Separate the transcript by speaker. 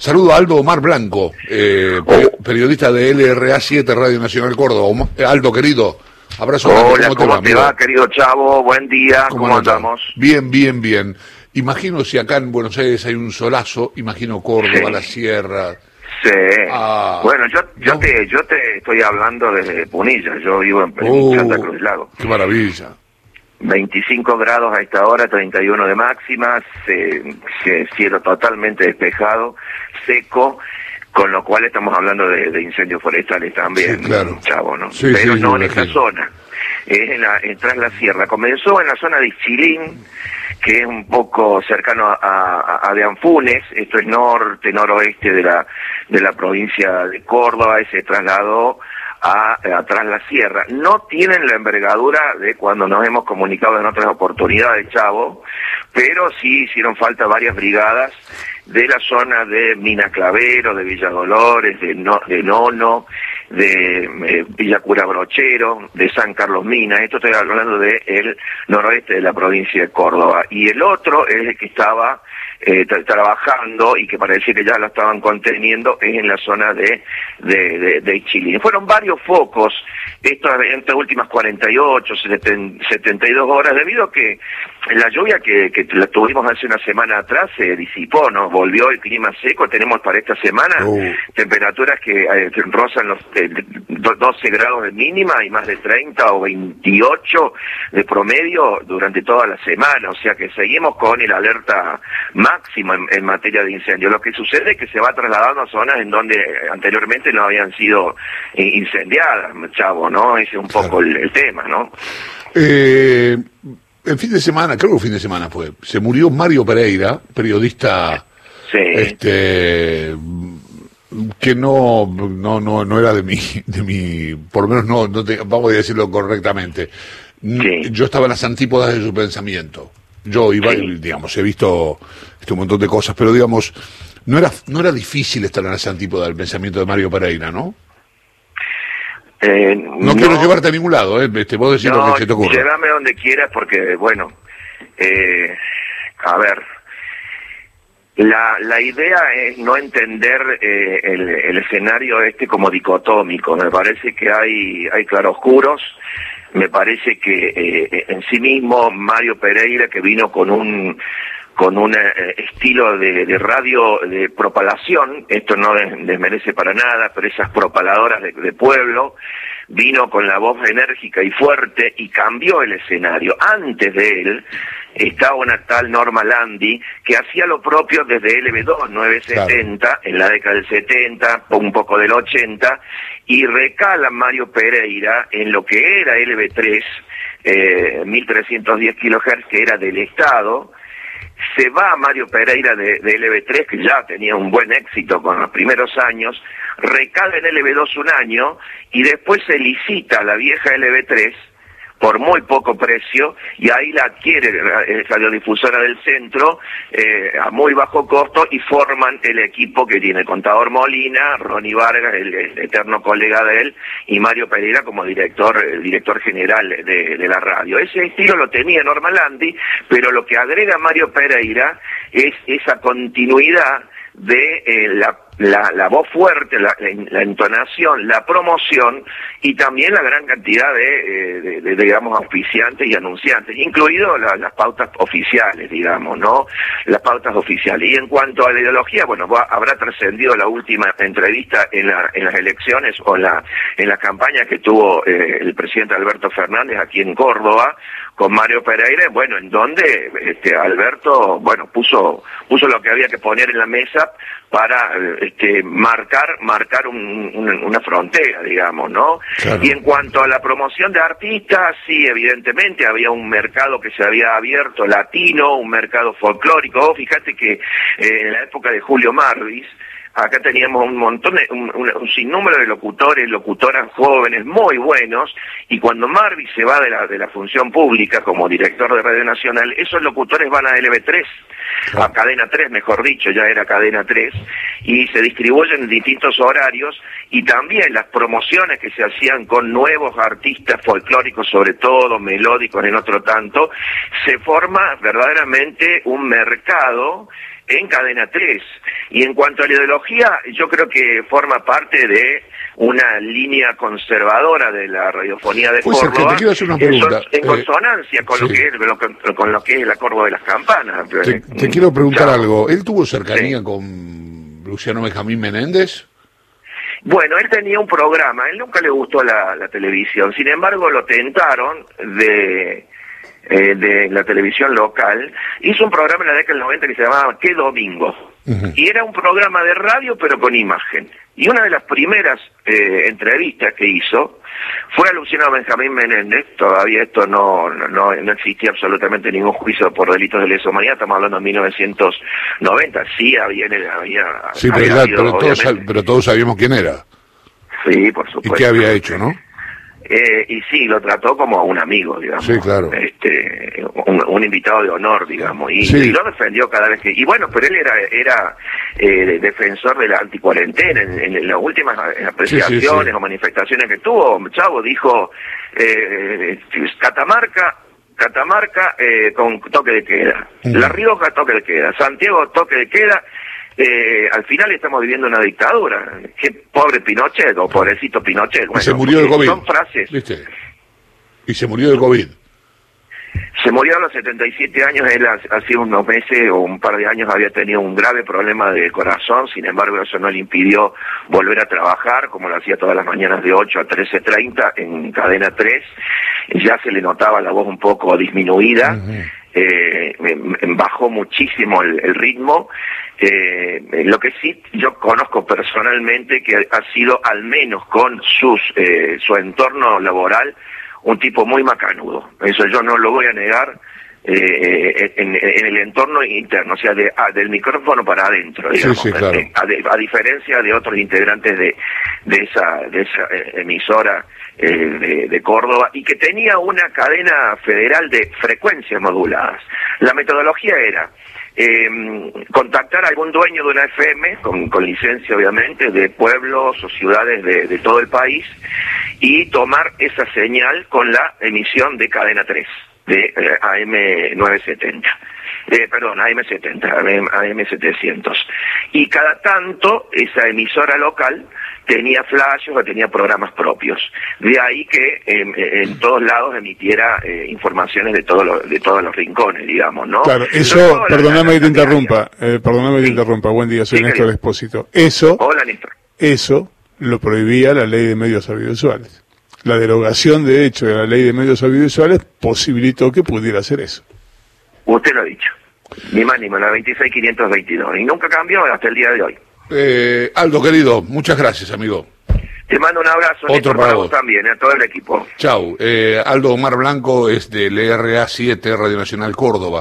Speaker 1: Saludo a Aldo Omar Blanco, eh, periodista de LRA 7 Radio Nacional Córdoba. Aldo, querido, abrazo.
Speaker 2: Hola, ¿cómo, te, va, querido Chavo? Buen día, ¿cómo, andamos?
Speaker 1: Bien, bien, bien. Imagino si acá en Buenos Aires hay un solazo, imagino Córdoba, la sierra.
Speaker 2: Sí. Ah, bueno, yo, yo, te, yo te estoy hablando desde Punilla, yo vivo en, uh, Santa Cruz Lago.
Speaker 1: Qué maravilla.
Speaker 2: 25 grados a esta hora, 31 de máxima, cielo totalmente despejado, seco, con lo cual estamos hablando de, incendios forestales también,
Speaker 1: claro.
Speaker 2: chavo, ¿no? Pero no en esta zona, es en, la, en tras la sierra. Comenzó en la zona de Chilín, que es un poco cercano a, a, de Anfunes, esto es norte, noroeste de la, de la provincia de Córdoba, y se trasladó a, atrás la sierra. No tienen la envergadura de cuando nos hemos comunicado en otras oportunidades, Chavo, pero sí hicieron falta varias brigadas de la zona de Mina Clavero, de Villa Dolores, de, de Nono, de eh, Villa Cura Brochero, de San Carlos Mina. Esto estoy hablando del el noroeste de la provincia de Córdoba. Y el otro es el que estaba eh, trabajando y que parecía que ya lo estaban conteniendo es en la zona de, de, de, Chile. Fueron varios focos estas, estas últimas 48, 72 horas, debido a que la lluvia que, que la tuvimos hace una semana atrás se disipó, ¿no? Volvió el clima seco, tenemos para esta semana oh. temperaturas que eh, rozan los 12 eh, grados de mínima y más de 30 o 28 de promedio durante toda la semana, o sea que seguimos con el alerta máxima en, materia de incendio. Lo que sucede es que se va trasladando a zonas en donde anteriormente no habían sido eh, incendiadas, chavo, ¿no? Ese es un poco el, tema, ¿no?
Speaker 1: Eh, el fin de semana, creo que el fin de semana fue, se murió Mario Pereira, periodista este que no, no, no, no era de mi, de mi, por lo menos no, no vamos a decirlo correctamente. Yo estaba en las antípodas de su pensamiento. Yo iba, digamos, he visto este, un montón de cosas, pero digamos, no era, no era difícil estar en las antípodas del pensamiento de Mario Pereira, ¿no?
Speaker 2: Eh,
Speaker 1: no, quiero llevarte a ningún lado, ¿eh? Este, vos decís lo que se te ocurre.
Speaker 2: Llévame donde quieras porque, bueno, eh, a ver, la, la idea es no entender eh, el, el, escenario este como dicotómico. Me parece que hay, hay claroscuros. Me parece que eh, en sí mismo Mario Pereira, que vino con un con un eh, estilo de, radio de propalación, esto no desmerece para nada, pero esas propaladoras de, pueblo, vino con la voz enérgica y fuerte y cambió el escenario. Antes de él estaba una tal Norma Landi que hacía lo propio desde LB2, 970, en la década del 70, un poco del 80, y recala Mario Pereira en lo que era LB3, eh, 1310 kHz, que era del Estado, se va Mario Pereira de, LB3, que ya tenía un buen éxito con los primeros años, recala en LB2 un año y después se licita la vieja LB3 por muy poco precio y ahí la adquiere la radiodifusora del centro eh, a muy bajo costo y forman el equipo que tiene Contador Molina, Ronnie Vargas, el, eterno colega de él, y Mario Pereira como director, el director general de, de la radio. Ese estilo lo tenía Norma Landi, pero lo que agrega Mario Pereira es esa continuidad de eh, la la, la voz fuerte, la, la, entonación, la promoción y también la gran cantidad de, eh, de, digamos, auspiciantes y anunciantes, incluido las pautas oficiales, digamos, ¿no? Las pautas oficiales. Y en cuanto a la ideología, bueno, habrá trascendido la última entrevista en, la, en las elecciones o la, en la campaña que tuvo eh, el presidente Alberto Fernández aquí en Córdoba, con Mario Pereira, bueno, en donde este, Alberto, bueno, puso, puso lo que había que poner en la mesa para este, marcar, marcar una frontera, digamos, ¿no? Y en cuanto a la promoción de artistas, sí, evidentemente había un mercado que se había abierto latino, un mercado folclórico. Fíjate que eh, en la época de Julio Marvis, acá teníamos un montón, de, un, sinnúmero de locutores, locutoras jóvenes muy buenos, y cuando Marvi se va de la, de la función pública como director de Radio Nacional, esos locutores van a LB3, a Cadena 3, mejor dicho, ya era Cadena 3, y se distribuyen en distintos horarios, y también las promociones que se hacían con nuevos artistas folclóricos, sobre todo melódicos en otro tanto, se forma verdaderamente un mercado en Cadena 3. Y en cuanto a la ideología, yo creo que forma parte de una línea conservadora de la radiofonía de Córdoba. En, consonancia con, lo que es, con lo que es el acuerdo de las campanas.
Speaker 1: Te, quiero preguntar algo. ¿Él tuvo cercanía con Luciano Benjamín Menéndez?
Speaker 2: Bueno, él tenía un programa, él nunca le gustó la, televisión, sin embargo lo tentaron de, eh, de la televisión local, hizo un programa en la década del 90 que se llamaba ¿Qué Domingo? Y era un programa de radio pero con imagen. Y una de las primeras eh, entrevistas que hizo fue a Luciano Benjamín Menéndez, todavía esto no, no, no existía absolutamente ningún juicio por delitos de lesa humanidad, estamos hablando de 1990, sí había... había
Speaker 1: sí, pero, todos, pero todos sabíamos quién era.
Speaker 2: Sí, por supuesto.
Speaker 1: ¿Y qué había hecho, no?
Speaker 2: Eh, y sí, lo trató como a un amigo, digamos.
Speaker 1: Sí, claro.
Speaker 2: Este, un, invitado de honor, digamos. Y, lo defendió cada vez que... Y bueno, pero él era era eh, defensor de la anticuarentena. En, en las últimas apreciaciones o manifestaciones que tuvo, Chavo dijo, eh, Catamarca Catamarca eh, con toque de queda, La Rioja toque de queda, Santiago toque de queda eh, al final estamos viviendo una dictadura. Qué pobre Pinochet o pobrecito Pinochet.
Speaker 1: se murió del COVID. Son frases. Y se murió del COVID.
Speaker 2: Se murió a los 77 años, él hace unos meses o un par de años había tenido un grave problema de corazón, sin embargo eso no le impidió volver a trabajar, como lo hacía todas las mañanas de 8 a 13.30 en cadena 3, ya se le notaba la voz un poco disminuida, eh, bajó muchísimo el ritmo, eh, lo que sí yo conozco personalmente que ha sido al menos con sus eh, su entorno laboral un tipo muy macanudo. Eso yo no lo voy a negar. Eh, en, el entorno interno, o sea, de, ah, del micrófono para adentro, digamos, a, diferencia de otros integrantes de, de esa, de esa emisora de, de, Córdoba y que tenía una cadena federal de frecuencias moduladas. La metodología era eh, contactar a algún dueño de una FM, con, licencia obviamente, de pueblos o ciudades de, todo el país, y tomar esa señal con la emisión de cadena 3, de eh, AM970. Eh, perdón, AM70, AM700. Y cada tanto esa emisora local tenía flashes o tenía programas propios. De ahí que en todos lados emitiera eh, informaciones de, todo de todos los rincones, digamos, ¿no?
Speaker 1: Claro, eso, perdóname que te interrumpa, eh, perdóname que te interrumpa, buen día, soy Néstor Expósito. Eso,
Speaker 2: Hola, Néstor.
Speaker 1: eso lo prohibía la ley de medios audiovisuales. La derogación, de hecho, de la ley de medios audiovisuales posibilitó que pudiera hacer eso.
Speaker 2: Usted lo ha dicho. Ni más ni menos, la 26522. Y nunca cambió hasta el día de hoy.
Speaker 1: Eh, Aldo, querido, muchas gracias, amigo.
Speaker 2: Te mando un abrazo.
Speaker 1: Otro para vos
Speaker 2: también, a todo el equipo.
Speaker 1: Chau. Eh, Aldo Omar Blanco es del LRA 7, Radio Nacional Córdoba.